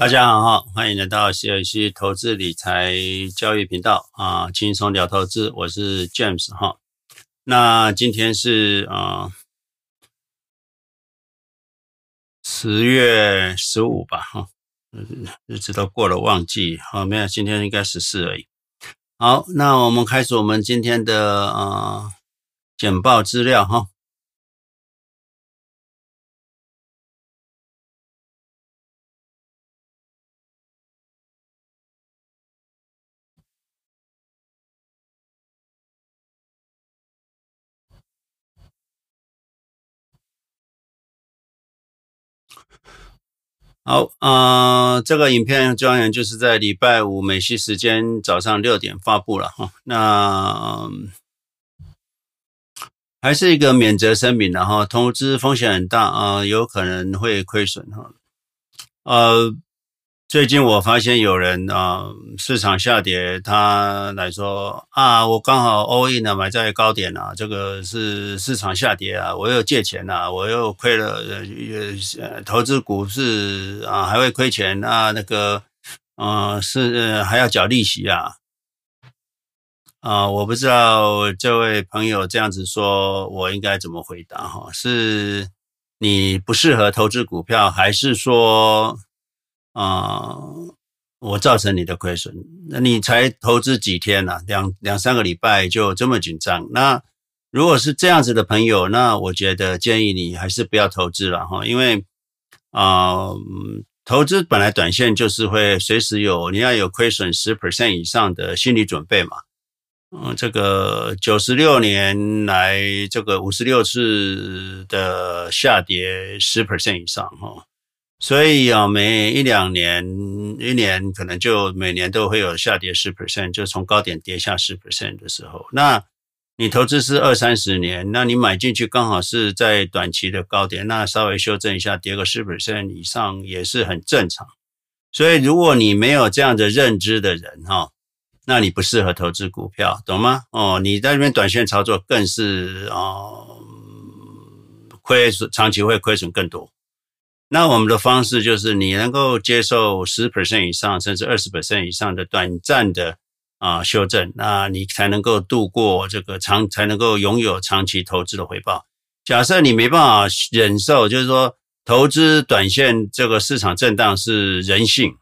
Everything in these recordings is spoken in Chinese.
大家好哈，欢迎来到谢尔西投资理财教育频道啊，轻松聊投资，我是 James 哈。那今天是啊十月十五吧哈，日子都过了忘记，好没有，今天应该十四而已。好，那我们开始我们今天的啊简报资料哈。好啊、呃，这个影片专员就是在礼拜五美西时间早上六点发布了哈。那还是一个免责声明的哈，投资风险很大啊、有可能会亏损哈。呃。最近我发现有人啊，市场下跌，他来说啊，我刚好 all in 了，买在高点啊，这个是市场下跌啊，我又借钱啊，我又亏了，呃，投资股市啊还会亏钱啊，那个，呃，是还要缴利息啊，啊，我不知道这位朋友这样子说，我应该怎么回答哈？是你不适合投资股票，还是说？啊、我造成你的亏损，那你才投资几天呢、啊？两两三个礼拜就这么紧张？那如果是这样子的朋友，那我觉得建议你还是不要投资了哈，因为啊、呃，投资本来短线就是会随时有，你要有亏损十 percent 以上的心理准备嘛。嗯，这个九十六年来，这个五十六次的下跌十 percent 以上哈。所以啊，每一两年，一年可能就每年都会有下跌十 percent，就从高点跌下十 percent 的时候，那你投资是二三十年，那你买进去刚好是在短期的高点，那稍微修正一下，跌个十 percent 以上也是很正常。所以如果你没有这样的认知的人哈，那你不适合投资股票，懂吗？哦，你在那边短线操作更是啊，亏损长期会亏损更多。那我们的方式就是，你能够接受十 percent 以上，甚至二十 percent 以上的短暂的啊修正，那你才能够度过这个长，才能够拥有长期投资的回报。假设你没办法忍受，就是说投资短线这个市场震荡是人性，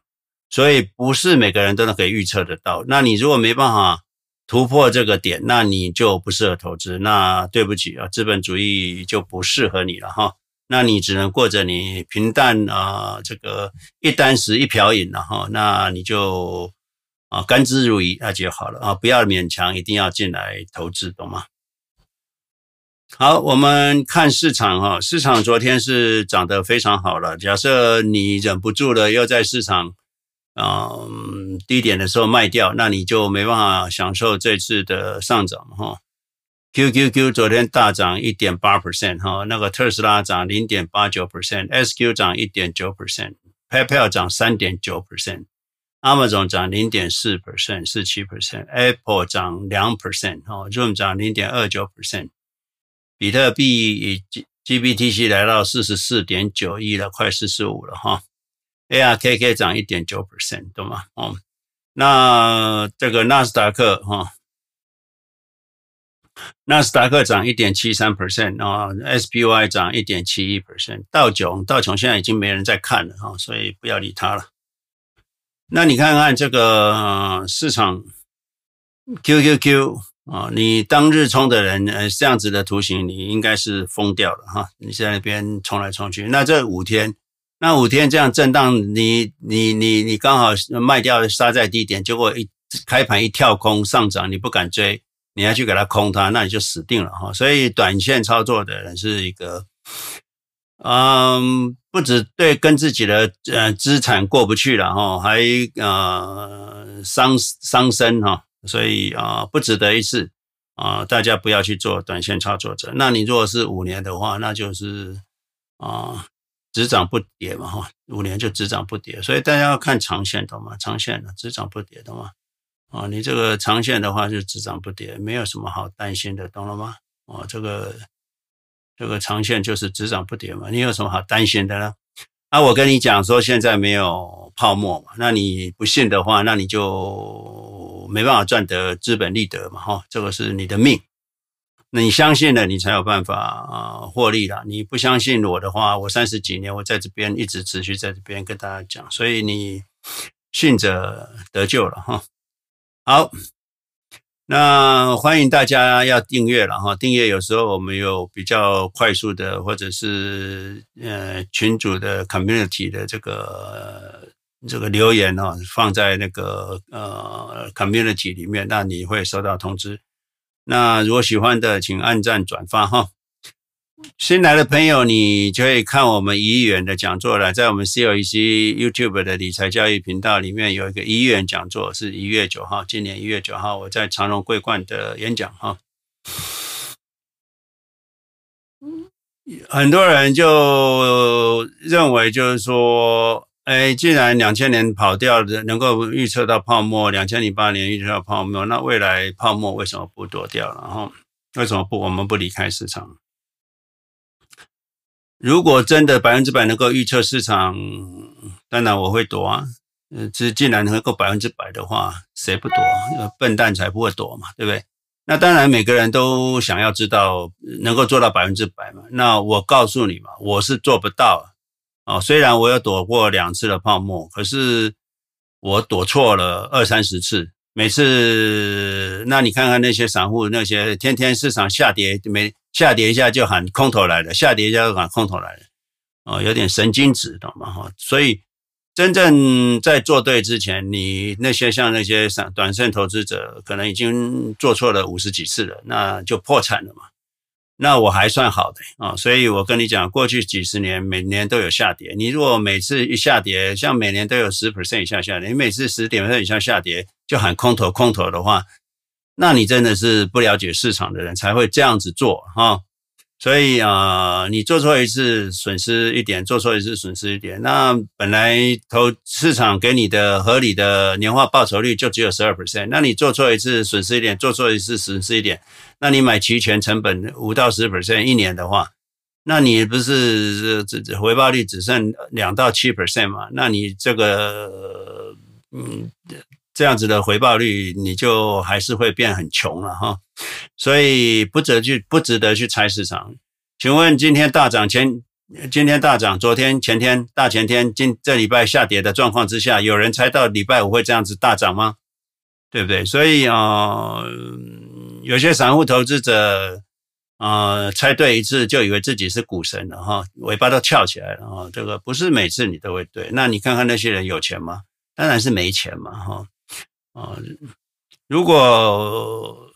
所以不是每个人都能可以预测得到。那你如果没办法突破这个点，那你就不适合投资。那对不起啊，资本主义就不适合你了哈。那你只能过着你平淡啊、呃，这个一簞食一瓢饮了哈，那你就啊甘之如饴那就好了啊，不要勉强一定要进来投资，懂吗？好，我们看市场哈，市场昨天是涨得非常好了。假设你忍不住了，又在市场啊、低点的时候卖掉，那你就没办法享受这次的上涨哈。QQQ 昨天大涨一点八 percent 哈，那个特斯拉涨零点八九 percent，SQ 涨一点九 percent，PayPal 涨三点九 percent，Amazon 涨零点四 percent，四七 percent，Apple 涨两 percent 哈，Zoom 涨零点二九 percent，比特币以 GBTC 来到四十四点九亿了，快四十五了哈，ARKK 涨一点九 percent，懂吗？哦，那这个纳斯达克哈。纳斯达克涨一点七三 percent 啊，SPY 涨一点七一 percent，道琼道琼现在已经没人在看了哈，所以不要理它了。那你看看这个、市场 QQQ 啊，你当日冲的人呃这样子的图形，你应该是疯掉了哈。你在那边冲来冲去，那这五天，那五天这样震荡，你你你你刚好卖掉杀在低点，结果一开盘一跳空上涨，你不敢追。你要去给它空它，那你就死定了哈。所以短线操作的人是一个，嗯，不止对跟自己的呃资产过不去了哈，还呃伤伤身哈。所以啊，不值得一试啊，大家不要去做短线操作者。那你如果是五年的话，那就是啊只涨不跌嘛哈，五年就只涨不跌。所以大家要看长线懂吗？长线的只涨不跌懂吗？啊，你这个长线的话就只涨不跌，没有什么好担心的，懂了吗？啊，这个这个长线就是只涨不跌嘛，你有什么好担心的呢？啊，我跟你讲说，现在没有泡沫嘛。那你不信的话，那你就没办法赚得资本利得嘛，哈，这个是你的命。那你相信了，你才有办法啊获利啦。你不相信我的话，我三十几年我在这边一直持续在这边跟大家讲，所以你信者得救了哈。好，那欢迎大家要订阅了哈。订阅有时候我们有比较快速的，或者是呃群组的 community 的这个这个留言哦，放在那个呃 community 里面，那你会收到通知。那如果喜欢的，请按赞转发哈。新来的朋友，你就可以看我们一亿元的讲座了，在我们 COEC YouTube 的理财教育频道里面有一个一亿元讲座，是一月九号，今年一月九号我在长荣桂冠的演讲哈。很多人就认为就是说。哎，既然两千年跑掉的，能够预测到泡沫，两千零八年预测到泡沫，那未来泡沫为什么不躲掉？然后为什么不我们不离开市场？如果真的百分之百能够预测市场，当然我会躲啊。嗯，这既然能够百分之百的话，谁不躲？笨蛋才不会躲嘛，对不对？那当然每个人都想要知道能够做到百分之百嘛。那我告诉你嘛，我是做不到。哦，虽然我有躲过两次的泡沫，可是我躲错了二三十次。每次，那你看看那些散户，那些天天市场下跌就，没下跌一下就喊空头来了，下跌一下就喊空头来了，哦，有点神经质，懂吗？哈，所以真正在做对之前，你那些像那些散短线投资者，可能已经做错了五十几次了，那就破产了嘛。那我还算好的啊，所以我跟你讲，过去几十年每年都有下跌。你如果每次一下跌，像每年都有十 percent 以下下跌，你每次十点 percent 以下下跌就喊空头空头的话，那你真的是不了解市场的人才会这样子做哈。所以啊、你做错一次损失一点，做错一次损失一点。那本来投市场给你的合理的年化报酬率就只有十二 percent，那你做错一次损失一点，做错一次损失一点，那你买期权成本五到十 percent 一年的话，那你不是这这回报率只剩两到七 percent 嘛？那你这个嗯。这样子的回报率，你就还是会变很穷了哈，所以不值去不值得去猜市场。请问今天大涨前，今天大涨，昨天前天大前天，今这礼拜下跌的状况之下，有人猜到礼拜五会这样子大涨吗？对不对？所以啊、呃，有些散户投资者啊、猜对一次就以为自己是股神了哈，尾巴都翘起来了哈。这个不是每次你都会对。那你看看那些人有钱吗？当然是没钱嘛哈。啊，如果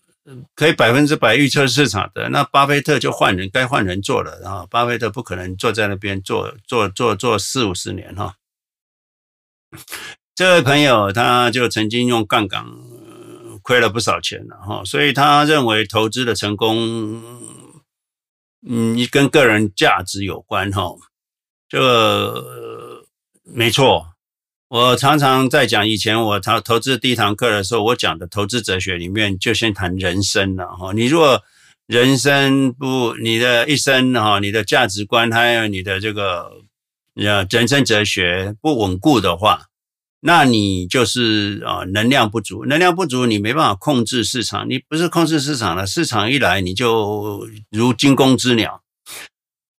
可以百分之百预测市场的，那巴菲特就换人，该换人做了。啊巴菲特不可能坐在那边做做做做四五十年哈。这位朋友他就曾经用杠杆亏了不少钱了哈，所以他认为投资的成功，嗯，跟个人价值有关哈。这个没错。我常常在讲，以前我投投资第一堂课的时候，我讲的投资哲学里面就先谈人生了哈。你如果人生不，你的一生哈，你的价值观还有你的这个呃人生哲学不稳固的话，那你就是啊能量不足，能量不足，你没办法控制市场，你不是控制市场了，市场一来你就如惊弓之鸟。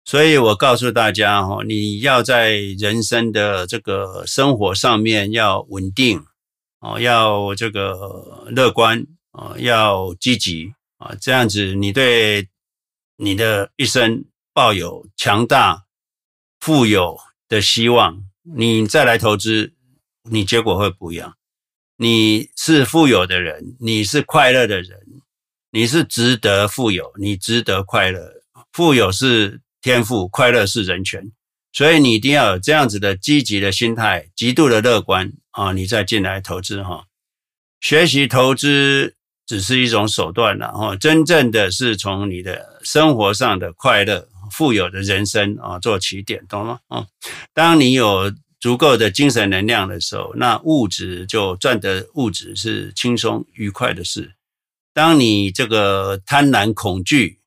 所以我告诉大家哈，你要在人生的这个生活上面要稳定哦，要这个乐观啊，要积极啊，这样子你对你的一生抱有强大、富有的希望，你再来投资，你结果会不一样。你是富有的人，你是快乐的人，你是值得富有，你值得快乐，富有是。天赋快乐是人权，所以你一定要有这样子的积极的心态，极度的乐观啊，你再进来投资哈。学习投资只是一种手段了哈，真正的是从你的生活上的快乐、富有的人生啊做起点，懂吗？啊，当你有足够的精神能量的时候，那物质就赚得物质是轻松愉快的事。当你这个贪婪恐惧。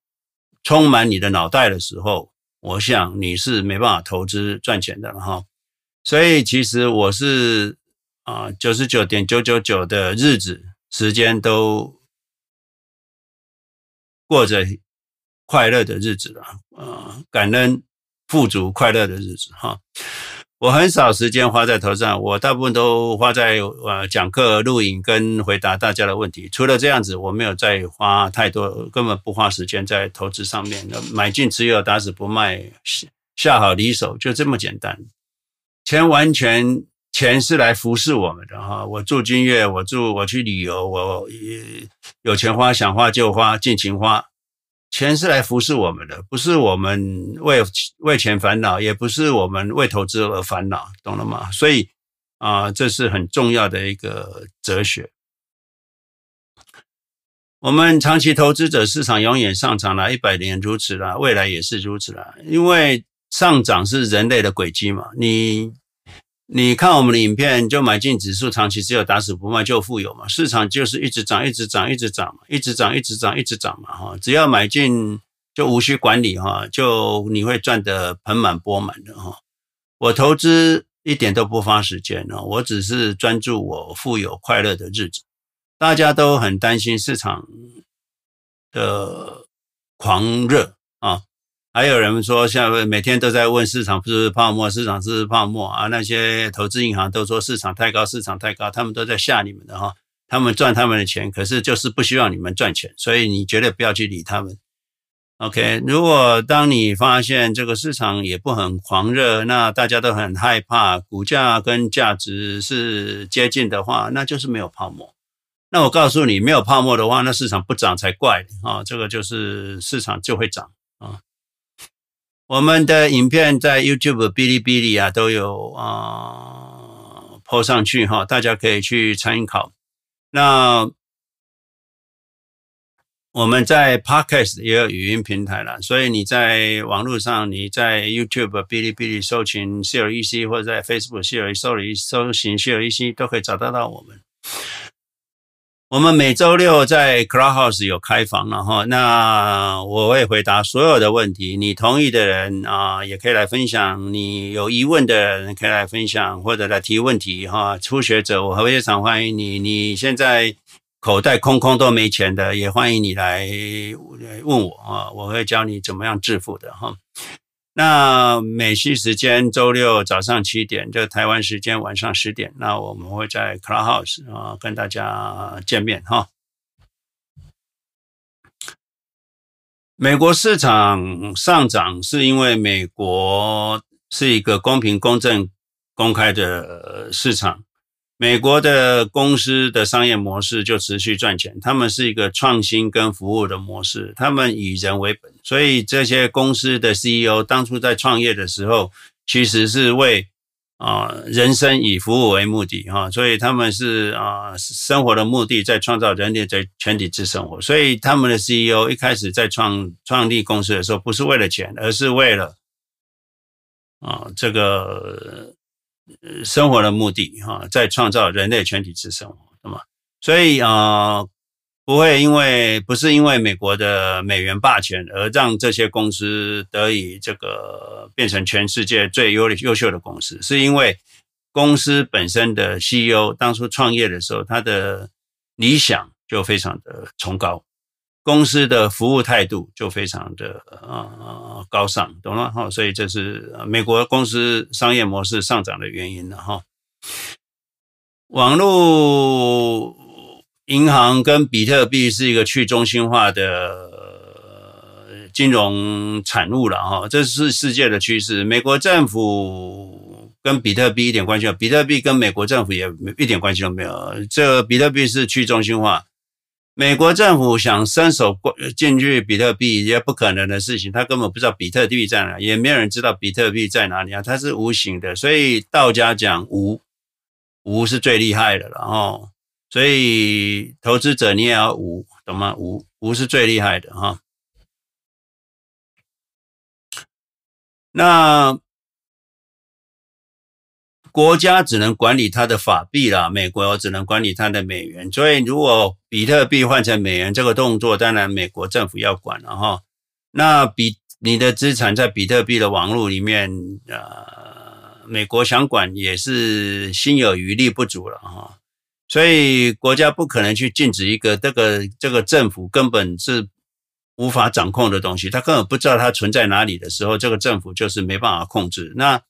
充满你的脑袋的时候，我想你是没办法投资赚钱的了哈。所以其实我是啊九十九点九九九的日子时间都过着快乐的日子了，啊，感恩富足快乐的日子哈。我很少时间花在头上，我大部分都花在呃讲课、录影跟回答大家的问题。除了这样子，我没有再花太多，根本不花时间在投资上面。买进持有，打死不卖，下好离手，就这么简单。钱完全钱是来服侍我们的哈。我住君悦，我住我去旅游，我有钱花，想花就花，尽情花。钱是来服侍我们的，不是我们为为钱烦恼，也不是我们为投资而烦恼，懂了吗？所以啊、呃，这是很重要的一个哲学。我们长期投资者，市场永远上涨了，一百年如此了，未来也是如此了，因为上涨是人类的轨迹嘛，你。你看我们的影片，就买进指数，长期只有打死不卖就富有嘛。市场就是一直涨，一直涨，一直涨嘛，一直涨，一直涨，一直涨嘛。哈，只要买进就无需管理哈，就你会赚得盆满钵满的哈。我投资一点都不花时间哦，我只是专注我富有快乐的日子。大家都很担心市场的狂热啊。还有人说，现在每天都在问市场是不是泡沫，市场是不是泡沫啊？那些投资银行都说市场太高，市场太高，他们都在吓你们的哈。他们赚他们的钱，可是就是不希望你们赚钱，所以你绝对不要去理他们。OK，如果当你发现这个市场也不很狂热，那大家都很害怕，股价跟价值是接近的话，那就是没有泡沫。那我告诉你，没有泡沫的话，那市场不涨才怪啊！这个就是市场就会涨啊。我们的影片在 YouTube、哔哩哔哩啊都有啊，po 上去哈，大家可以去参考。那我们在 Podcast 也有语音平台了，所以你在网络上，你在 YouTube、哔哩哔哩搜寻 CLEC，或者在 Facebook CLEC 搜搜寻 CLEC 都可以找得到我们。我们每周六在 Clubhouse 有开房了哈，那我会回答所有的问题。你同意的人啊，也可以来分享；你有疑问的人可以来分享，或者来提问题哈。初学者，我非常欢迎你。你现在口袋空空都没钱的，也欢迎你来问我啊，我会教你怎么样致富的哈。那美西时间周六早上七点，就台湾时间晚上十点，那我们会在 Cloud House 啊跟大家见面哈。美国市场上涨是因为美国是一个公平、公正、公开的市场。美国的公司的商业模式就持续赚钱，他们是一个创新跟服务的模式，他们以人为本，所以这些公司的 CEO 当初在创业的时候，其实是为啊人生以服务为目的哈，所以他们是啊生活的目的在创造人类在全体之生活，所以他们的 CEO 一开始在创创立公司的时候，不是为了钱，而是为了啊这个。生活的目的哈，在创造人类全体之生活，那么，所以啊，不会因为不是因为美国的美元霸权而让这些公司得以这个变成全世界最优优秀的公司，是因为公司本身的 CEO 当初创业的时候，他的理想就非常的崇高。公司的服务态度就非常的呃高尚，懂了哈，所以这是美国公司商业模式上涨的原因了哈。网络银行跟比特币是一个去中心化的金融产物了哈，这是世界的趋势。美国政府跟比特币一点关系没有，比特币跟美国政府也一点关系都没有。这比特币是去中心化。美国政府想伸手进去比特币也不可能的事情，他根本不知道比特币在哪，也没有人知道比特币在哪里啊，它是无形的，所以道家讲无，无是最厉害的了哈，所以投资者你也要无，懂吗？无，无是最厉害的哈。那。国家只能管理它的法币啦，美国只能管理它的美元。所以，如果比特币换成美元这个动作，当然美国政府要管了哈。那比你的资产在比特币的网络里面，呃，美国想管也是心有余力不足了哈。所以国家不可能去禁止一个这个这个政府根本是无法掌控的东西，他根本不知道它存在哪里的时候，这个政府就是没办法控制。那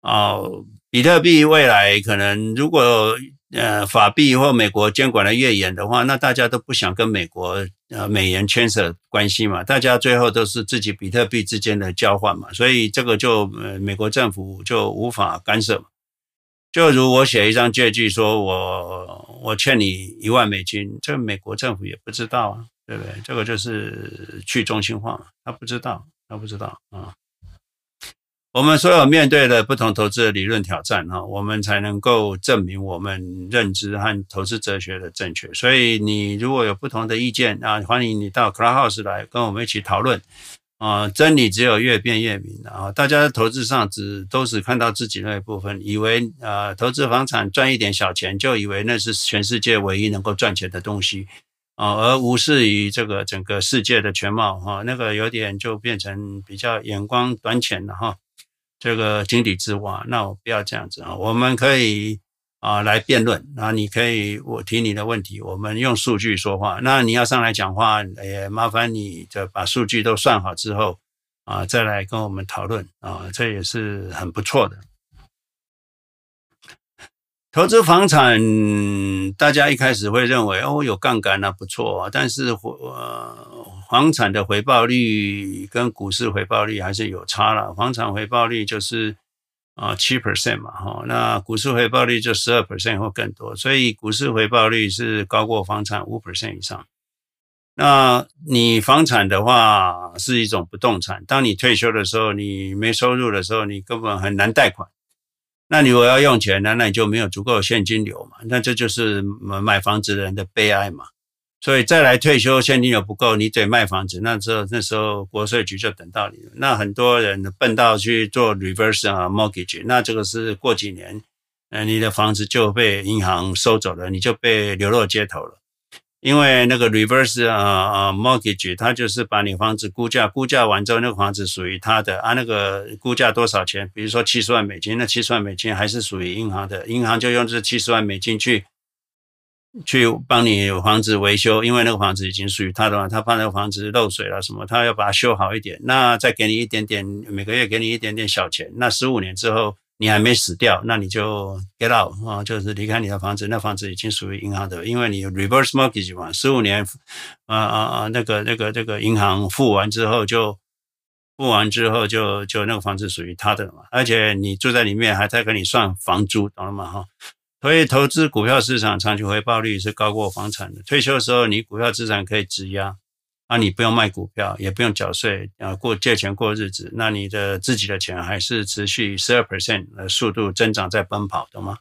哦，比特币未来可能如果呃法币或美国监管的越严的话，那大家都不想跟美国呃美元牵扯关系嘛，大家最后都是自己比特币之间的交换嘛，所以这个就呃美国政府就无法干涉。就如我写一张借据，说我我欠你一万美金，这美国政府也不知道啊，对不对？这个就是去中心化嘛，他不知道，他不知道啊。我们所有面对的不同投资的理论挑战哈，我们才能够证明我们认知和投资哲学的正确。所以你如果有不同的意见啊，欢迎你到 Clubhouse 来跟我们一起讨论。啊，真理只有越辩越明啊！大家投资上只都只看到自己那一部分，以为啊，投资房产赚一点小钱，就以为那是全世界唯一能够赚钱的东西啊，而无视于这个整个世界的全貌哈。那个有点就变成比较眼光短浅了哈。这个井底之蛙，那我不要这样子啊，我们可以。啊，来辩论，那你可以我提你的问题，我们用数据说话。那你要上来讲话，也麻烦你就把数据都算好之后，啊，再来跟我们讨论啊，这也是很不错的。投资房产，大家一开始会认为哦，有杠杆那不错啊，但是呃，房产的回报率跟股市回报率还是有差了。房产回报率就是。啊，七 percent 嘛，哈，那股市回报率就十二 percent 或更多，所以股市回报率是高过房产五 percent 以上。那你房产的话是一种不动产，当你退休的时候，你没收入的时候，你根本很难贷款。那你如果要用钱呢，那你就没有足够现金流嘛，那这就是买房子的人的悲哀嘛。所以再来退休，现金流不够，你得卖房子。那时候那时候国税局就等到你。那很多人笨到去做 reverse 啊 mortgage，那这个是过几年，呃，你的房子就被银行收走了，你就被流落街头了。因为那个 reverse 啊啊 mortgage，它就是把你房子估价，估价完之后，那个房子属于他的啊，那个估价多少钱？比如说七十万美金，那七十万美金还是属于银行的，银行就用这七十万美金去。去帮你房子维修，因为那个房子已经属于他的嘛，他怕那个房子漏水了什么，他要把它修好一点，那再给你一点点，每个月给你一点点小钱。那十五年之后你还没死掉，那你就 get out 啊，就是离开你的房子，那房子已经属于银行的，因为你 reverse mortgage 嘛，十五年，啊啊啊，那个那个那个银行付完之后就付完之后就就那个房子属于他的了嘛，而且你住在里面还在给你算房租，懂了吗？哈。所以投资股票市场长期回报率是高过房产的。退休的时候，你股票资产可以质押，啊，你不用卖股票，也不用缴税，啊，过借钱过日子，那你的自己的钱还是持续十二 percent 的速度增长在奔跑的吗？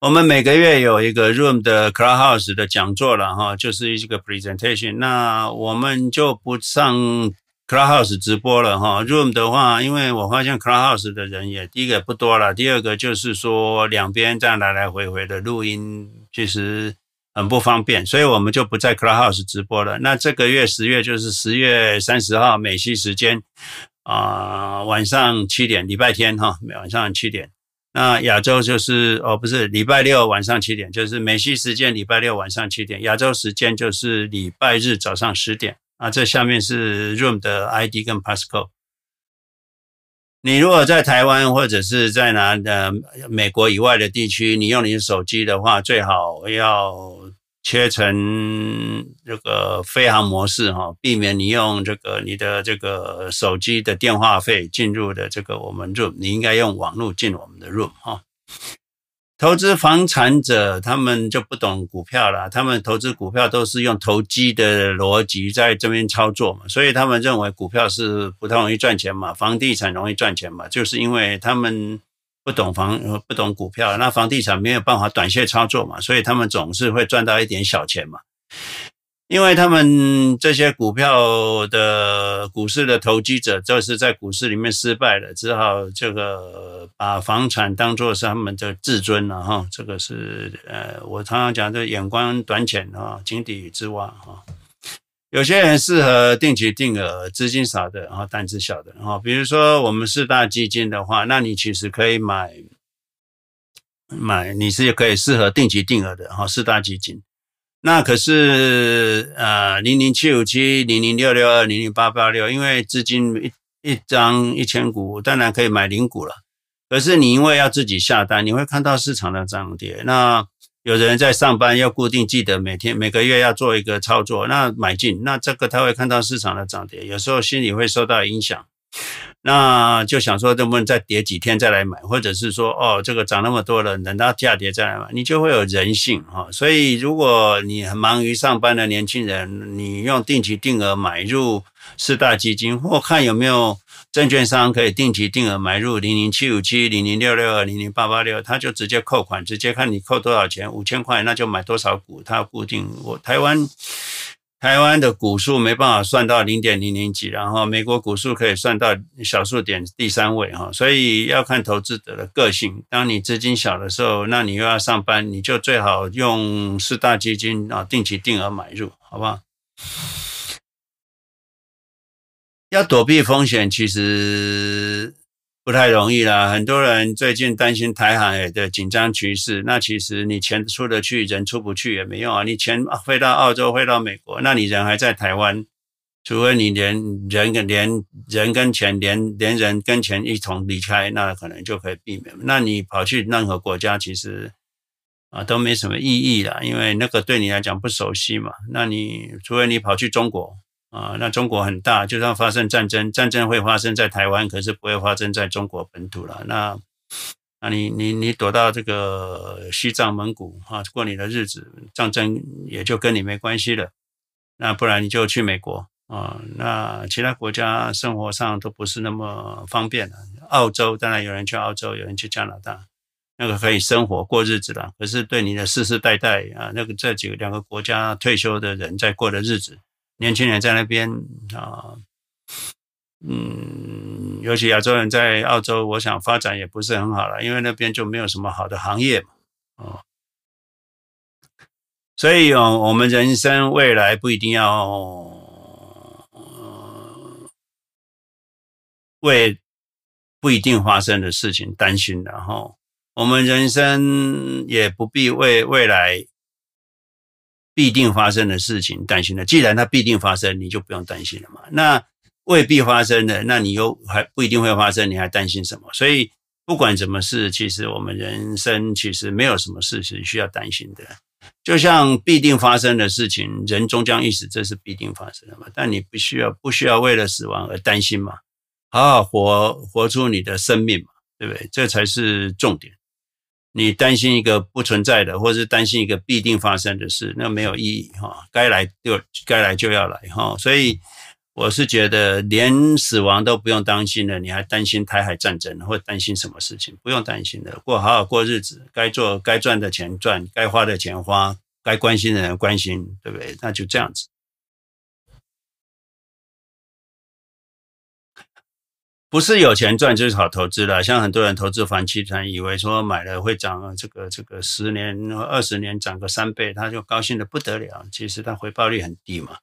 我们每个月有一个 Room 的 Clubhouse 的讲座了哈，就是一个 presentation，那我们就不上。Clubhouse 直播了哈，Room 的话，因为我发现 Clubhouse 的人也第一个不多了，第二个就是说两边这样来来回回的录音其实很不方便，所以我们就不在 Clubhouse 直播了。那这个月十月就是十月三十号美西时间啊、晚上七点，礼拜天哈，晚上七点。那亚洲就是哦不是礼拜六晚上七点，就是美西时间礼拜六晚上七点，亚洲时间就是礼拜日早上十点。啊，这下面是 Room 的 ID 跟 Passcode。你如果在台湾或者是在哪呃美国以外的地区，你用你的手机的话，最好要切成这个飞航模式哈，避免你用这个你的这个手机的电话费进入的这个我们 Room，你应该用网络进我们的 Room 哈。投资房产者，他们就不懂股票了。他们投资股票都是用投机的逻辑在这边操作嘛，所以他们认为股票是不太容易赚钱嘛，房地产容易赚钱嘛，就是因为他们不懂房，不懂股票，那房地产没有办法短线操作嘛，所以他们总是会赚到一点小钱嘛。因为他们这些股票的股市的投机者，就是在股市里面失败了，只好这个把房产当作是他们的至尊了哈。这个是呃，我常常讲的眼光短浅啊，井底之蛙哈。有些人适合定期定额，资金少的，然后胆子小的，哈，比如说我们四大基金的话，那你其实可以买买，你是可以适合定期定额的，哈，四大基金。那可是呃，零零七五七、零零六六二、零零八八六，因为资金一一张一千股，当然可以买零股了。可是你因为要自己下单，你会看到市场的涨跌。那有人在上班，要固定记得每天每个月要做一个操作，那买进，那这个他会看到市场的涨跌，有时候心里会受到影响，那就想说能不能再跌几天再来买，或者是说哦这个涨那么多了，等到价跌再来买，你就会有人性哈。所以如果你很忙于上班的年轻人，你用定期定额买入四大基金，或看有没有。证券商可以定期定额买入零零七五七、零零六六二、零零八八六，他就直接扣款，直接看你扣多少钱，五千块那就买多少股，他固定。我台湾台湾的股数没办法算到零点零零几，然后美国股数可以算到小数点第三位哈，所以要看投资者的个性。当你资金小的时候，那你又要上班，你就最好用四大基金啊，定期定额买入，好不好？要躲避风险，其实不太容易啦。很多人最近担心台海的紧张局势，那其实你钱出得去，人出不去也没用啊。你钱飞到澳洲，飞到美国，那你人还在台湾，除非你连人跟连人跟钱，连连人跟钱一同离开，那可能就可以避免。那你跑去任何国家，其实啊都没什么意义啦，因为那个对你来讲不熟悉嘛。那你除非你跑去中国。啊，那中国很大，就算发生战争，战争会发生在台湾，可是不会发生在中国本土了。那，那你你你躲到这个西藏、蒙古啊，过你的日子，战争也就跟你没关系了。那不然你就去美国啊，那其他国家生活上都不是那么方便了。澳洲当然有人去澳洲，有人去加拿大，那个可以生活过日子了。可是对你的世世代代啊，那个这几个两个国家退休的人在过的日子。年轻人在那边啊，嗯，尤其亚洲人在澳洲，我想发展也不是很好了，因为那边就没有什么好的行业嘛，哦，所以哦，我们人生未来不一定要为不一定发生的事情担心的哈，我们人生也不必为未来。必定发生的事情担心的，既然它必定发生，你就不用担心了嘛。那未必发生的，那你又还不一定会发生，你还担心什么？所以不管什么事，其实我们人生其实没有什么事是需要担心的。就像必定发生的事情，人终将一死，这是必定发生的嘛。但你不需要不需要为了死亡而担心嘛？好好活活出你的生命嘛，对不对？这才是重点。你担心一个不存在的，或是担心一个必定发生的事，那没有意义哈。该来就该来就要来哈。所以我是觉得，连死亡都不用担心了，你还担心台海战争，或担心什么事情？不用担心的，过好好过日子，该做该赚的钱赚，该花的钱花，该关心的人关心，对不对？那就这样子。不是有钱赚就是好投资了，像很多人投资房地产，以为说买了会涨，这个这个十年、二十年涨个三倍，他就高兴的不得了。其实它回报率很低嘛。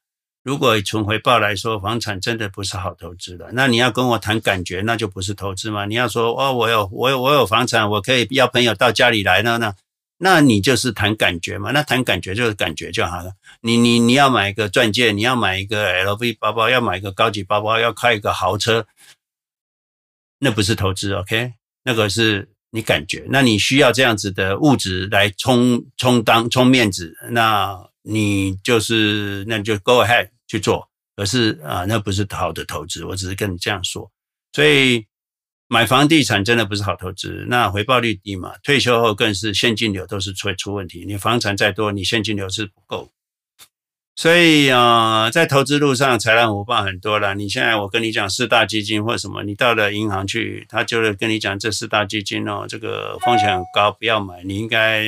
如果从回报来说，房产真的不是好投资的。那你要跟我谈感觉，那就不是投资嘛。你要说哦，我有我有我有房产，我可以邀朋友到家里来呢，那那你就是谈感觉嘛。那谈感觉就是感觉就好了。你你你要买一个钻戒，你要买一个 LV 包包，要买一个高级包包，要开一个豪车。那不是投资，OK？那个是你感觉，那你需要这样子的物质来充充当充面子，那你就是那你就 go ahead 去做。可是啊，那不是好的投资，我只是跟你这样说。所以买房地产真的不是好投资，那回报率低嘛，退休后更是现金流都是会出问题。你房产再多，你现金流是不够。所以啊、在投资路上豺狼虎豹很多了。你现在我跟你讲四大基金或什么，你到了银行去，他就是跟你讲这四大基金哦，这个风险很高，不要买。你应该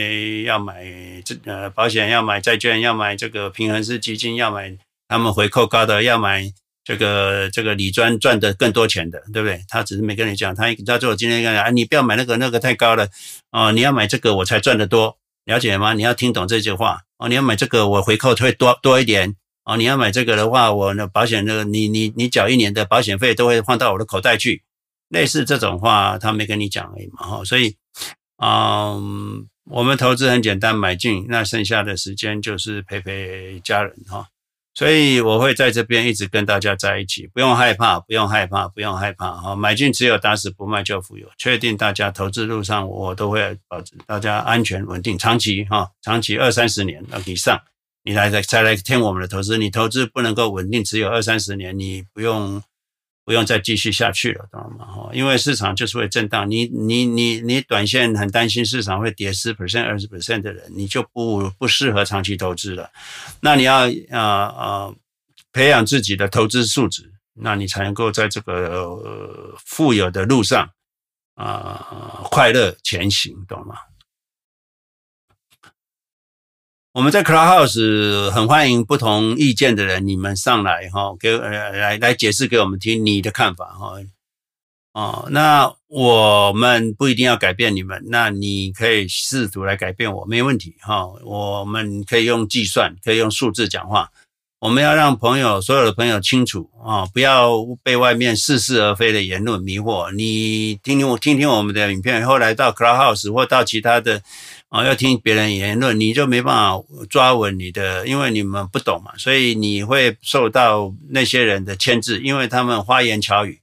要买这呃保险，要买债券，要买这个平衡式基金，要买他们回扣高的，要买这个这个理专赚的更多钱的，对不对？他只是没跟你讲，他他说我今天跟你讲啊，你不要买那个那个太高了哦，你要买这个我才赚得多，了解吗？你要听懂这句话。哦，你要买这个，我回扣会多多一点。哦，你要买这个的话，我那保险那个你你你缴一年的保险费都会放到我的口袋去，类似这种话他没跟你讲而已嘛哈，所以嗯，我们投资很简单，买进，那剩下的时间就是陪陪家人哈。所以我会在这边一直跟大家在一起，不用害怕，不用害怕，不用害怕哈！买进只有打死不卖就富有，确定大家投资路上我都会保证大家安全稳定，长期哈，长期二三十年以上，你来再来听我们的投资，你投资不能够稳定只有二三十年，你不用。不用再继续下去了，懂了吗？哈，因为市场就是会震荡，你你你你短线很担心市场会跌十 percent、二十 percent 的人，你就不不适合长期投资了。那你要呃呃培养自己的投资素质，那你才能够在这个、富有的路上啊、快乐前行，懂吗？我们在 Clubhouse 很欢迎不同意见的人，你们上来哈，给呃来来解释给我们听你的看法哈。哦，那我们不一定要改变你们，那你可以试图来改变我，没问题哈。我们可以用计算，可以用数字讲话。我们要让朋友，所有的朋友清楚啊，不要被外面似是而非的言论迷惑。你听听我，听听我们的影片，后来到 Clubhouse 或到其他的。啊，要听别人言论，你就没办法抓稳你的，因为你们不懂嘛，所以你会受到那些人的牵制，因为他们花言巧语。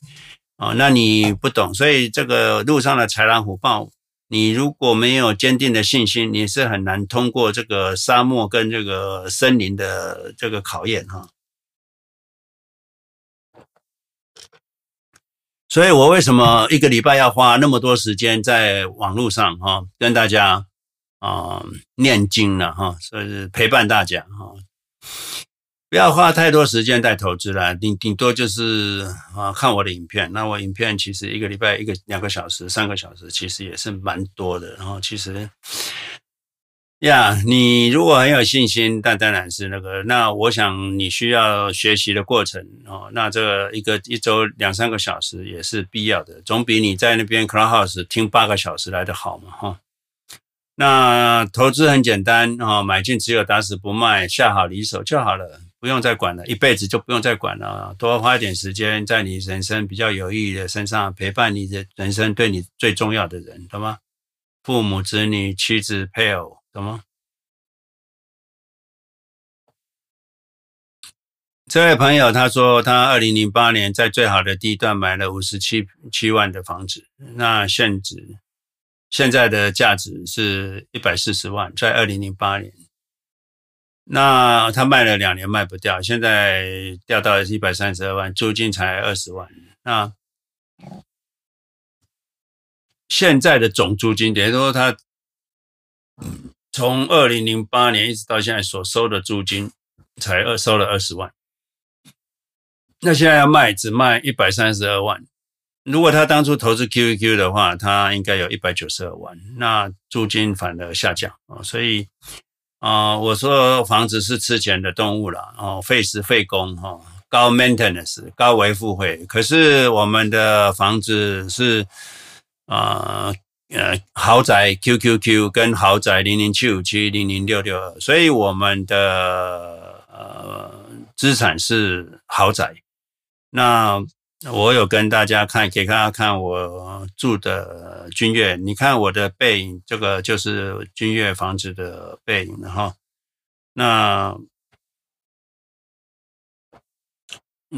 啊，那你不懂，所以这个路上的豺狼虎豹，你如果没有坚定的信心，你是很难通过这个沙漠跟这个森林的这个考验哈。所以我为什么一个礼拜要花那么多时间在网络上哈，跟大家。啊、念经了哈，所以陪伴大家哈，不要花太多时间在投资了，顶顶多就是啊看我的影片。那我影片其实一个礼拜一个两个小时、三个小时，其实也是蛮多的。然后其实呀，你如果很有信心，但当然是那个。那我想你需要学习的过程哦，那这一个一周两三个小时也是必要的，总比你在那边 Clubhouse 听八个小时来的好嘛哈。那投资很简单啊，买进只有打死不卖，下好离手就好了，不用再管了，一辈子就不用再管了。多花一点时间在你人生比较有意义的身上，陪伴你的人生对你最重要的人，懂吗？父母、子女、妻子、配偶，懂吗？这位朋友他说，他二零零八年在最好的地段买了五十七七万的房子，那现值。现在的价值是一百四十万，在二零零八年，那他卖了两年卖不掉，现在掉到一百三十二万，租金才二十万。那现在的总租金，等于说他从二零零八年一直到现在所收的租金才二收了二十万，那现在要卖只卖一百三十二万。如果他当初投资 QQQ 的话，他应该有一百九十二万，那租金反而下降啊，所以啊，我说房子是吃钱的动物了哦，费时费工哈，高 maintenance 高维护费，可是我们的房子是啊呃豪宅 QQQ 跟豪宅零零七五七零零六六二，所以我们的呃资产是豪宅，那。我有跟大家看，给大家看我住的君悦。你看我的背影，这个就是君悦房子的背影了哈。那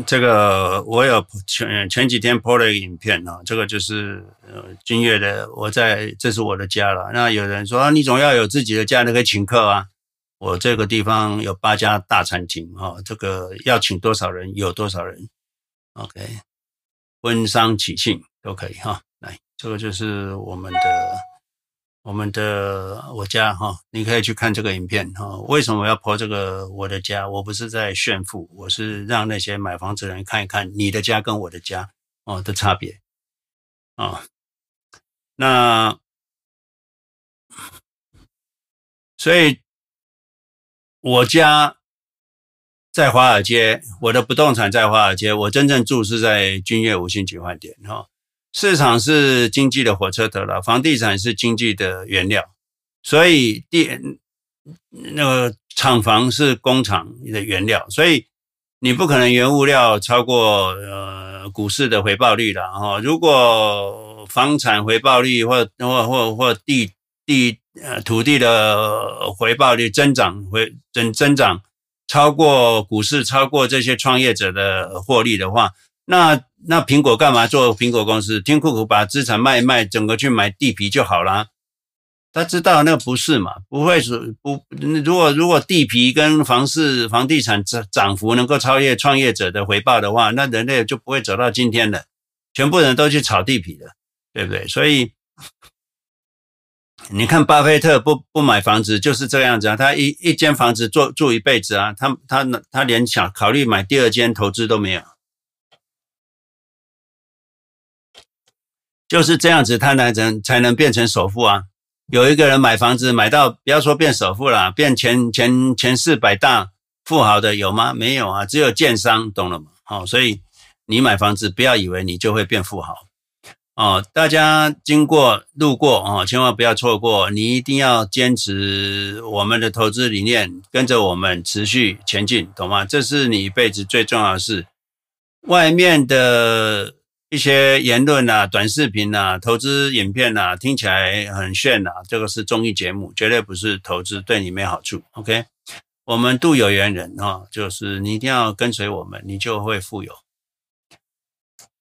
这个我有前前几天 po 了一个影片啊，这个就是呃君悦的，我在这是我的家了。那有人说啊，你总要有自己的家，你可以请客啊。我这个地方有八家大餐厅哈，这个要请多少人有多少人，OK。婚丧喜庆都可以哈，来，这个就是我们的我们的我家哈，你可以去看这个影片哈。为什么我要 po 这个我的家？我不是在炫富，我是让那些买房子的人看一看你的家跟我的家哦的差别啊。那所以我家。在华尔街，我的不动产在华尔街，我真正住是在君悦五星级饭店哈。市场是经济的火车头了，房地产是经济的原料，所以地那个厂房是工厂的原料，所以你不可能原物料超过呃股市的回报率的哈。如果房产回报率或或或或地地呃土地的回报率增长回增增长超过股市超过这些创业者的获利的话，那那苹果干嘛做苹果公司？听库库把资产卖一卖，整个去买地皮就好了。他知道那不是嘛？不会是不？如果如果地皮跟房市、房地产涨涨幅能够超越创业者的回报的话，那人类就不会走到今天了。全部人都去炒地皮了，对不对？所以你看，巴菲特不不买房子就是这样子啊。他一一间房子住住一辈子啊，他他他连想考虑买第二间投资都没有，就是这样子，他才能才能变成首富啊。有一个人买房子买到，不要说变首富了，变前前前四百大富豪的有吗？没有啊，只有建商，懂了吗？好，所以你买房子不要以为你就会变富豪哦。大家经过路过哦，千万不要错过，你一定要坚持我们的投资理念，跟着我们持续前进，懂吗？这是你一辈子最重要的事。外面的。一些言论啊、短视频啊、投资影片啊，听起来很炫啊。这个是综艺节目，绝对不是投资，对你没好处。OK，我们度有缘人啊，就是你一定要跟随我们，你就会富有。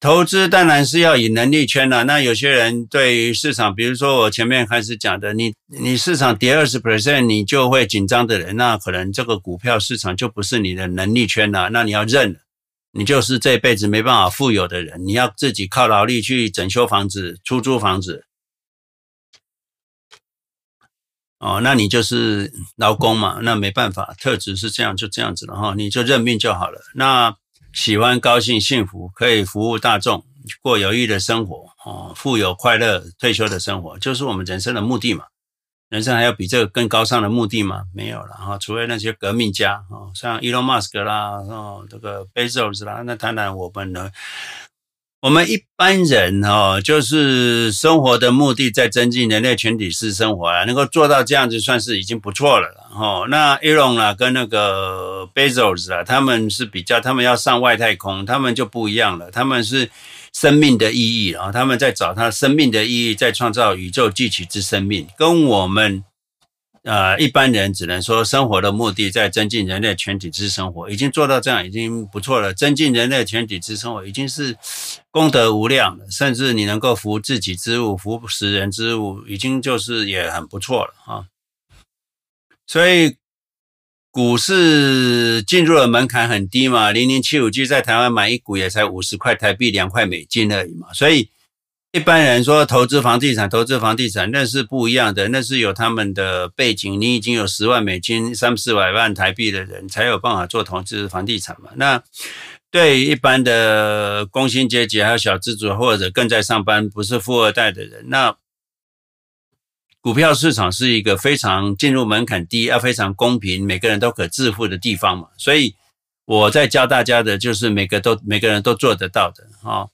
投资当然是要以能力圈了。那有些人对于市场，比如说我前面开始讲的，你你市场跌二十 percent，你就会紧张的人，那可能这个股票市场就不是你的能力圈了。那你要认。你就是这辈子没办法富有的人，你要自己靠劳力去整修房子、出租房子，哦，那你就是劳工嘛，那没办法，特质是这样，就这样子了哈，你就认命就好了。那喜欢高兴、幸福，可以服务大众，过有益的生活，哦，富有快乐退休的生活，就是我们人生的目的嘛。人生还有比这个更高尚的目的吗？没有了哈，除非那些革命家哦，像 Elon Musk 啦，哦，这个 Bezos 啦，那当然我们呢，我们一般人哦，就是生活的目的在增进人类全体式生活啊，能够做到这样子算是已经不错了了哈。那 Elon 啊，跟那个 Bezos 啊，他们是比较，他们要上外太空，他们就不一样了，他们是。生命的意义啊，他们在找他生命的意义，在创造宇宙继取之生命，跟我们呃一般人只能说生活的目的在增进人类全体之生活，已经做到这样已经不错了。增进人类全体之生活已经是功德无量了，甚至你能够服自己之物，服食人之物，已经就是也很不错了啊。所以。股市进入的门槛很低嘛，零零七五 G 在台湾买一股也才五十块台币，两块美金而已嘛。所以一般人说投资房地产，投资房地产那是不一样的，那是有他们的背景。你已经有十万美金、三四百万台币的人才有办法做投资房地产嘛。那对于一般的工薪阶级，还有小资族或者更在上班不是富二代的人，那。股票市场是一个非常进入门槛低、要非常公平、每个人都可致富的地方嘛，所以我在教大家的就是每个都每个人都做得到的啊。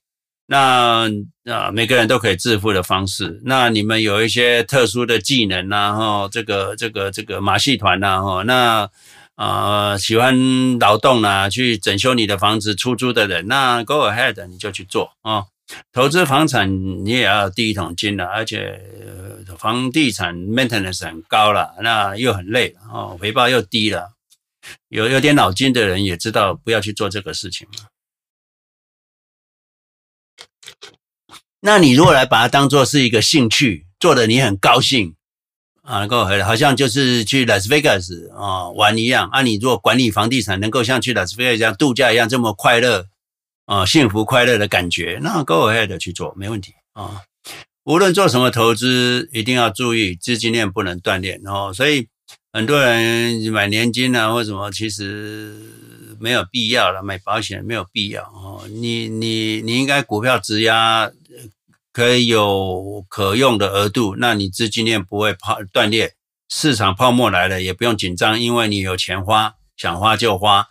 那啊，每个人都可以致富的方式。那你们有一些特殊的技能呐，哈，这个这个这个马戏团呐，哈，那啊喜欢劳动啊，去整修你的房子出租的人，那 go ahead，你就去做啊。投资房产你也要第一桶金了，而且房地产 maintenance 很高了，那又很累哦，回报又低了。有有点脑筋的人也知道不要去做这个事情嘛。那你如果来把它当做是一个兴趣，做的你很高兴啊，够回来，好像就是去拉斯维加斯啊玩一样啊。你如果管理房地产，能够像去拉斯维加斯一样度假一样这么快乐。啊，幸福快乐的感觉，那 go ahead 去做没问题啊。无论做什么投资，一定要注意资金链不能断裂哦。所以很多人买年金啊或什么，其实没有必要了。买保险没有必要哦。你你你应该股票质押可以有可用的额度，那你资金链不会泡断裂。市场泡沫来了也不用紧张，因为你有钱花，想花就花。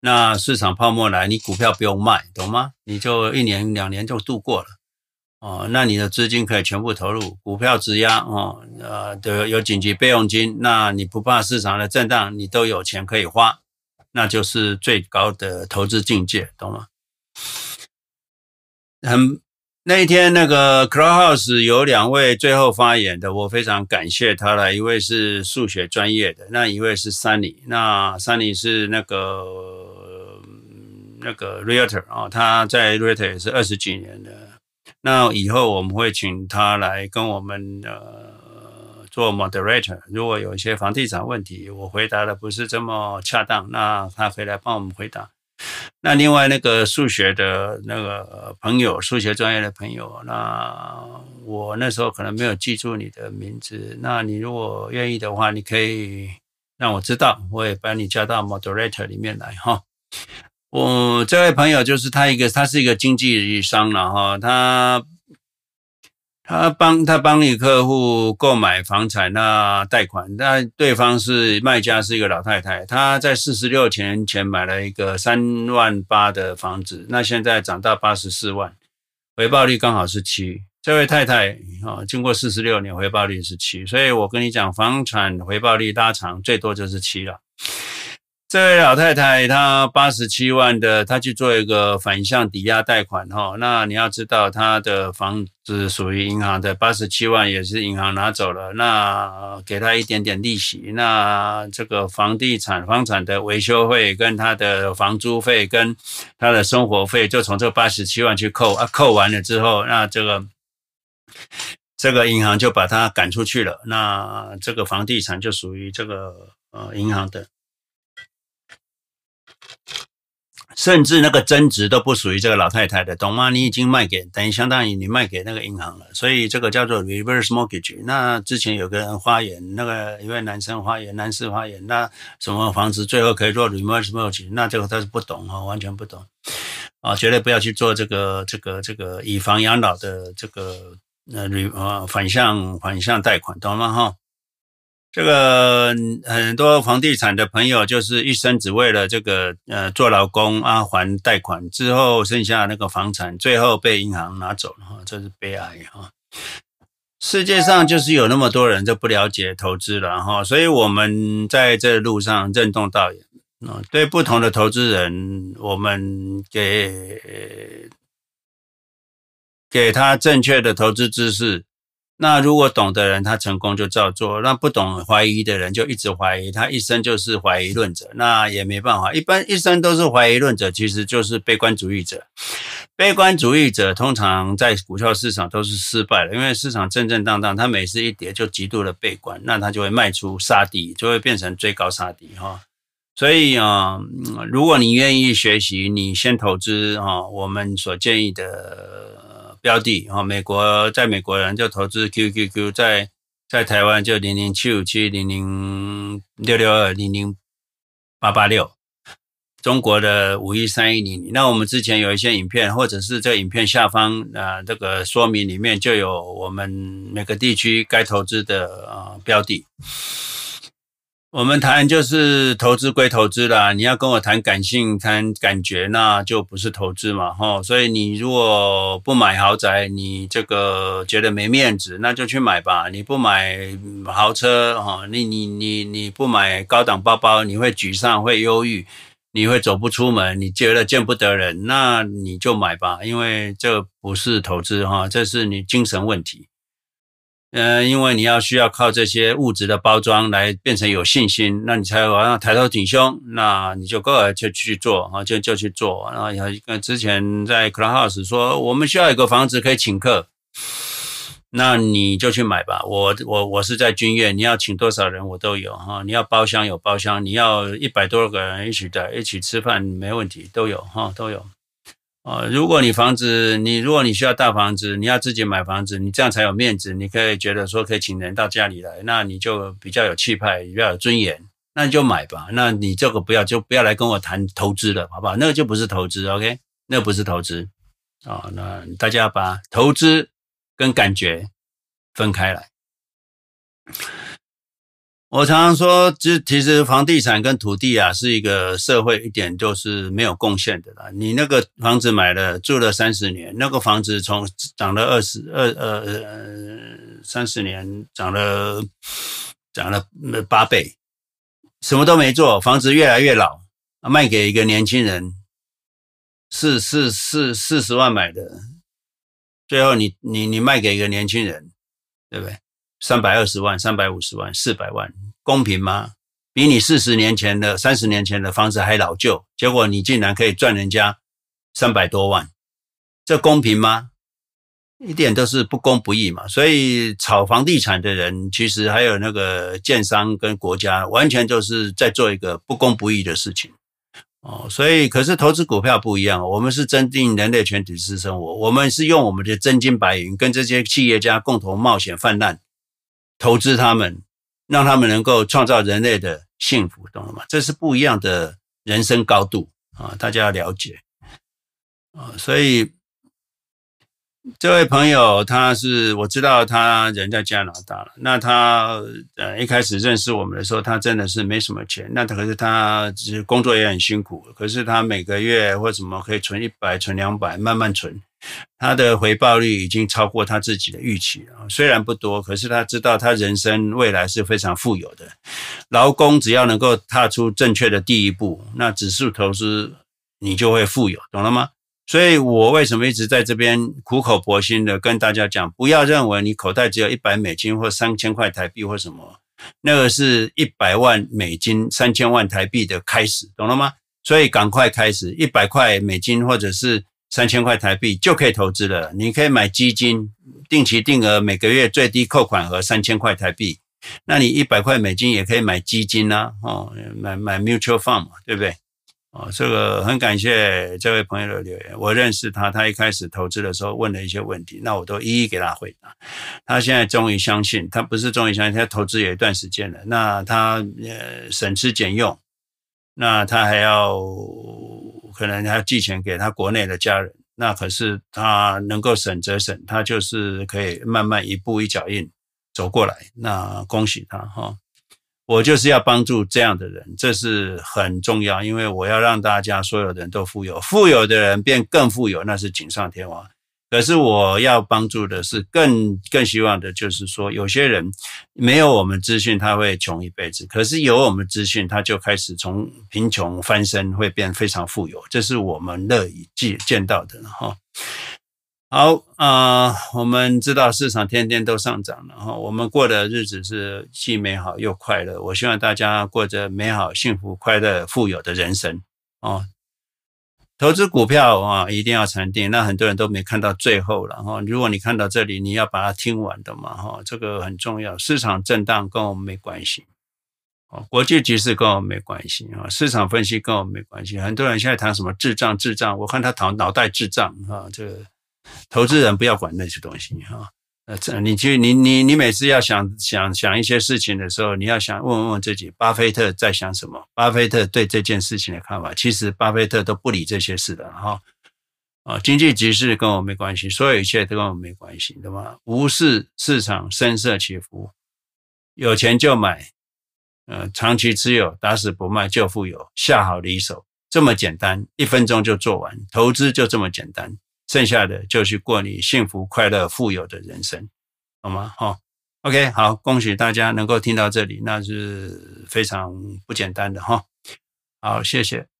那市场泡沫来，你股票不用卖，懂吗？你就一年两年就度过了哦，那你的资金可以全部投入股票质押哦，呃，都有紧急备用金，那你不怕市场的震荡，你都有钱可以花，那就是最高的投资境界，懂吗？很那一天那个 Clubhouse 有两位最后发言的，我非常感谢他了，一位是数学专业的，那一位是 Sunny，那 Sunny 是那个那个 Realtor 啊，他在 Realtor 也是二十几年的。那以后我们会请他来跟我们呃做 moderator。如果有一些房地产问题，我回答的不是这么恰当，那他可以来帮我们回答。那另外那个数学的那个朋友，数学专业的朋友，那我那时候可能没有记住你的名字。那你如果愿意的话，你可以让我知道，我也把你加到 moderator 里面来哈。我这位朋友就是他一个，他是一个经济商了哈，他他帮他帮你客户购买房产，那贷款，那对方是卖家是一个老太太，她在四十六年前买了一个三万八的房子，那现在涨到八十四万，回报率刚好是七。这位太太啊，经过四十六年回报率是七，所以我跟你讲，房产回报率拉长最多就是七了。这位老太太，她八十七万的，她去做一个反向抵押贷款哈。那你要知道，她的房子属于银行的，八十七万也是银行拿走了，那给她一点点利息。那这个房地产房产的维修费跟她的房租费跟她的生活费，就从这八十七万去扣啊，扣完了之后，那这个这个银行就把她赶出去了。那这个房地产就属于这个呃银行的。甚至那个增值都不属于这个老太太的，懂吗？你已经卖给，等于相当于你卖给那个银行了，所以这个叫做 reverse mortgage。那之前有个人发言，那个一位男生发言，男士发言，那什么房子最后可以做 reverse mortgage？那这个他是不懂啊，完全不懂啊，绝对不要去做这个这个这个以房养老的这个呃反向反向贷款，懂吗？哈。这个很多房地产的朋友就是一生只为了这个呃做劳工啊还贷款，之后剩下那个房产，最后被银行拿走了，这是悲哀哈。世界上就是有那么多人就不了解投资了哈，所以我们在这路上任重道远啊，对不同的投资人，我们给给他正确的投资知识。那如果懂的人他成功就照做，那不懂怀疑的人就一直怀疑，他一生就是怀疑论者，那也没办法。一般一生都是怀疑论者，其实就是悲观主义者。悲观主义者通常在股票市场都是失败的，因为市场震震荡荡，他每次一跌就极度的悲观，那他就会卖出杀敌，就会变成追高杀低哈。所以啊，如果你愿意学习，你先投资啊，我们所建议的。标的啊，美国在美国人就投资 QQQ，在在台湾就零零七五七零零六六二零零八八六，中国的五一三一零零。那我们之前有一些影片，或者是这影片下方啊这个说明里面就有我们每个地区该投资的啊标的。我们谈就是投资归投资啦，你要跟我谈感性、谈感觉，那就不是投资嘛，吼。所以你如果不买豪宅，你这个觉得没面子，那就去买吧。你不买豪车，哈，你你你你不买高档包包，你会沮丧、会忧郁，你会走不出门，你觉得见不得人，那你就买吧，因为这不是投资，哈，这是你精神问题。嗯，因为你要需要靠这些物质的包装来变成有信心，那你才往上抬头挺胸，那你就够了，就去做啊，就就去做。然后有之前在 Clubhouse 说，我们需要一个房子可以请客，那你就去买吧。我我我是在君悦，你要请多少人我都有哈。你要包厢有包厢，你要一百多个人一起的一起吃饭没问题，都有哈，都有。啊，如果你房子，你如果你需要大房子，你要自己买房子，你这样才有面子。你可以觉得说可以请人到家里来，那你就比较有气派，比较有尊严，那你就买吧。那你这个不要，就不要来跟我谈投资了，好不好？那个就不是投资，OK？那不是投资啊。那大家把投资跟感觉分开来。我常常说，其其实房地产跟土地啊，是一个社会一点就是没有贡献的啦。你那个房子买了住了三十年，那个房子从涨了二十二呃三十年涨了涨了八倍，什么都没做，房子越来越老，卖给一个年轻人，四四四四十万买的，最后你你你卖给一个年轻人，对不对？三百二十万、三百五十万、四百万，公平吗？比你四十年前的、三十年前的房子还老旧，结果你竟然可以赚人家三百多万，这公平吗？一点都是不公不义嘛。所以炒房地产的人，其实还有那个建商跟国家，完全就是在做一个不公不义的事情。哦，所以可是投资股票不一样，我们是增进人类全体之生活，我们是用我们的真金白银跟这些企业家共同冒险泛滥。投资他们，让他们能够创造人类的幸福，懂了吗？这是不一样的人生高度啊！大家要了解啊！所以这位朋友，他是我知道他人在加拿大了。那他呃一开始认识我们的时候，他真的是没什么钱。那可是他其实工作也很辛苦，可是他每个月或什么可以存一百、存两百，慢慢存。他的回报率已经超过他自己的预期了，虽然不多，可是他知道他人生未来是非常富有的。劳工只要能够踏出正确的第一步，那指数投资你就会富有，懂了吗？所以我为什么一直在这边苦口婆心的跟大家讲，不要认为你口袋只有一百美金或三千块台币或什么，那个是一百万美金、三千万台币的开始，懂了吗？所以赶快开始，一百块美金或者是。三千块台币就可以投资了。你可以买基金，定期定额，每个月最低扣款额三千块台币。那你一百块美金也可以买基金呐，哦，买买 mutual fund 嘛，对不对？哦，这个很感谢这位朋友的留言。我认识他，他一开始投资的时候问了一些问题，那我都一一给他回答。他现在终于相信，他不是终于相信，他投资有一段时间了。那他呃省吃俭用，那他还要。可能还要寄钱给他国内的家人，那可是他能够省则省，他就是可以慢慢一步一脚印走过来。那恭喜他哈！我就是要帮助这样的人，这是很重要，因为我要让大家所有的人都富有，富有的人变更富有，那是锦上添花。可是我要帮助的是更更希望的，就是说有些人没有我们资讯，他会穷一辈子；可是有我们资讯，他就开始从贫穷翻身，会变非常富有。这是我们乐意见见到的哈。好啊，我们知道市场天天都上涨了哈，我们过的日子是既美好又快乐。我希望大家过着美好、幸福、快乐、富有的人生哦。投资股票啊，一定要禅定。那很多人都没看到最后了哈。如果你看到这里，你要把它听完的嘛哈，这个很重要。市场震荡跟我们没关系，哦，国际局势跟我们没关系啊，市场分析跟我们没关系。很多人现在谈什么智障、智障，我看他脑脑袋智障啊，这个投资人不要管那些东西哈。呃，这你去你你你每次要想想想一些事情的时候，你要想问问自己，巴菲特在想什么？巴菲特对这件事情的看法，其实巴菲特都不理这些事的哈。啊，经济局势跟我没关系，所有一切都跟我没关系，对吗？无视市场声色起伏，有钱就买，呃，长期持有，打死不卖就富有，下好离手，这么简单，一分钟就做完，投资就这么简单。剩下的就去过你幸福、快乐、富有的人生，好吗？好，OK，好，恭喜大家能够听到这里，那是非常不简单的哈。好，谢谢。